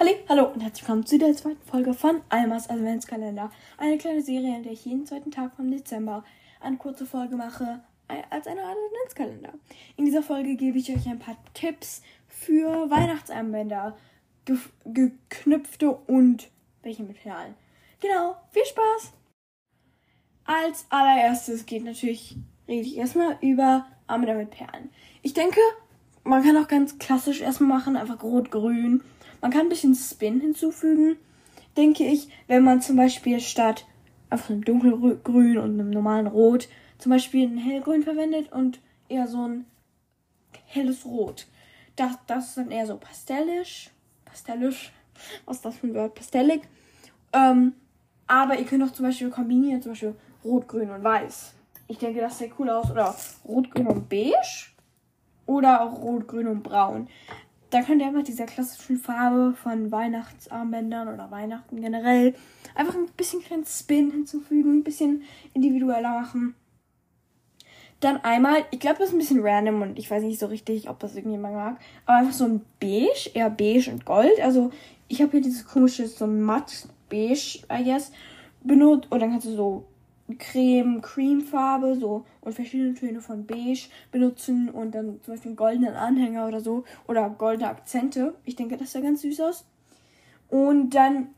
Hallo, hallo und herzlich willkommen zu der zweiten Folge von Almas Adventskalender. Eine kleine Serie, in der ich jeden zweiten Tag vom Dezember eine kurze Folge mache als eine Art Adventskalender. In dieser Folge gebe ich euch ein paar Tipps für Weihnachtsarmbänder, ge geknüpfte und welche mit Perlen. Genau, viel Spaß! Als allererstes geht natürlich, rede ich erstmal über Armbänder mit Perlen. Ich denke, man kann auch ganz klassisch erstmal machen, einfach rot-grün man kann ein bisschen Spin hinzufügen, denke ich, wenn man zum Beispiel statt einfach einem dunkelgrün und einem normalen Rot zum Beispiel ein hellgrün verwendet und eher so ein helles Rot. Das, das ist dann eher so pastellisch. Pastellisch. Was ist das für ein Wort? Pastellig. Ähm, aber ihr könnt auch zum Beispiel kombinieren, zum Beispiel Rot, Grün und Weiß. Ich denke, das sieht cool aus. Oder Rot, Grün und Beige. Oder auch Rot, Grün und Braun da könnt ihr einfach dieser klassischen Farbe von Weihnachtsarmbändern oder Weihnachten generell einfach ein bisschen kleinen Spin hinzufügen, ein bisschen individueller machen. Dann einmal, ich glaube, das ist ein bisschen random und ich weiß nicht so richtig, ob das irgendjemand mag, aber einfach so ein Beige, eher Beige und Gold. Also ich habe hier dieses komische, so ein matt Beige, I guess, benutzt. Und dann kannst du so Creme, Creamfarbe so und verschiedene Töne von Beige benutzen und dann zum Beispiel einen goldenen Anhänger oder so oder goldene Akzente. Ich denke, das sah ganz süß aus. Und dann,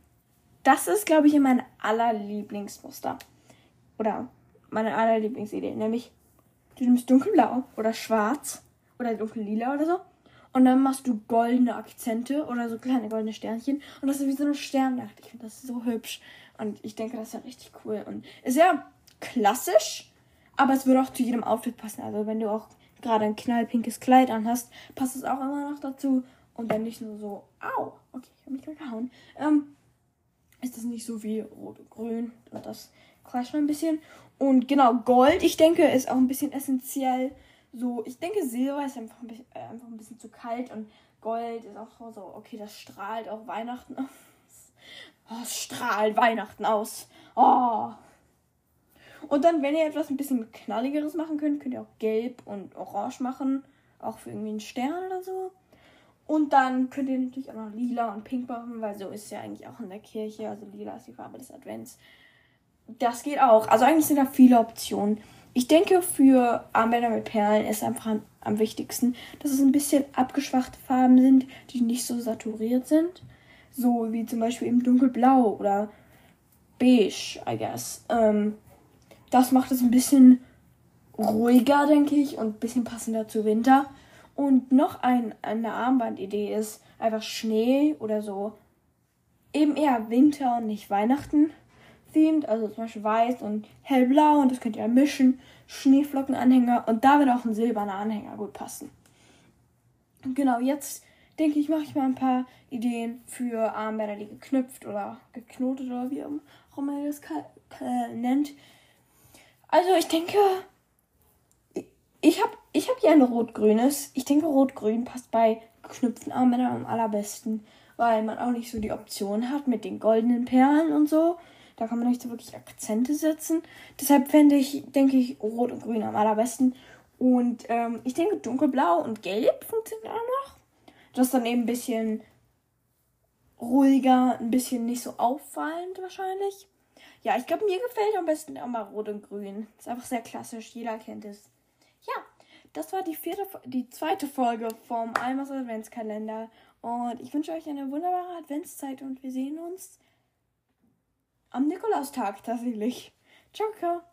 das ist, glaube ich, mein allerlieblingsmuster. Oder meine allerlieblingsidee. Nämlich, du nimmst dunkelblau oder schwarz oder dunkellila oder so. Und dann machst du goldene Akzente oder so kleine goldene Sternchen. Und das ist wie so eine Sternnacht. Ich finde das so hübsch. Und ich denke, das ist ja richtig cool. Und ist ja klassisch, aber es würde auch zu jedem Outfit passen. Also wenn du auch gerade ein knallpinkes Kleid anhast, passt es auch immer noch dazu. Und dann nicht nur so, au, okay, ich habe mich gerade gehauen. Ähm, ist das nicht so wie rot und das clasht ein bisschen. Und genau, Gold, ich denke, ist auch ein bisschen essentiell. So, ich denke, Silber ist einfach ein bisschen, äh, einfach ein bisschen zu kalt und Gold ist auch so, okay, das strahlt auch Weihnachten Oh, strahlt Weihnachten aus. Oh. Und dann, wenn ihr etwas ein bisschen knalligeres machen könnt, könnt ihr auch gelb und orange machen. Auch für irgendwie einen Stern oder so. Und dann könnt ihr natürlich auch noch lila und pink machen, weil so ist ja eigentlich auch in der Kirche. Also lila ist die Farbe des Advents. Das geht auch. Also eigentlich sind da viele Optionen. Ich denke, für Armbänder mit Perlen ist einfach am wichtigsten, dass es ein bisschen abgeschwachte Farben sind, die nicht so saturiert sind. So wie zum Beispiel eben dunkelblau oder beige, I guess. Ähm, das macht es ein bisschen ruhiger, denke ich, und ein bisschen passender zu Winter. Und noch ein, eine Armbandidee ist einfach Schnee oder so. Eben eher Winter und nicht Weihnachten themed. Also zum Beispiel weiß und hellblau und das könnt ihr mischen. Schneeflockenanhänger und da wird auch ein silberner Anhänger gut passen. Genau, jetzt denke ich, mache ich mal ein paar Ideen für Armbänder, die geknüpft oder geknotet oder wie auch immer ihr das nennt. Also ich denke, ich habe ich hab hier ein rot-grünes. Ich denke, rot-grün passt bei geknüpften Armbändern am allerbesten, weil man auch nicht so die Option hat mit den goldenen Perlen und so. Da kann man nicht so wirklich Akzente setzen. Deshalb fände ich, denke ich, rot und grün am allerbesten. Und ähm, ich denke, dunkelblau und gelb funktioniert auch noch. Das ist dann eben ein bisschen ruhiger, ein bisschen nicht so auffallend wahrscheinlich. Ja, ich glaube, mir gefällt am besten mal Rot und Grün. Ist einfach sehr klassisch, jeder kennt es. Ja, das war die vierte, die zweite Folge vom Almas Adventskalender. Und ich wünsche euch eine wunderbare Adventszeit und wir sehen uns am Nikolaustag tatsächlich. Ciao, ciao.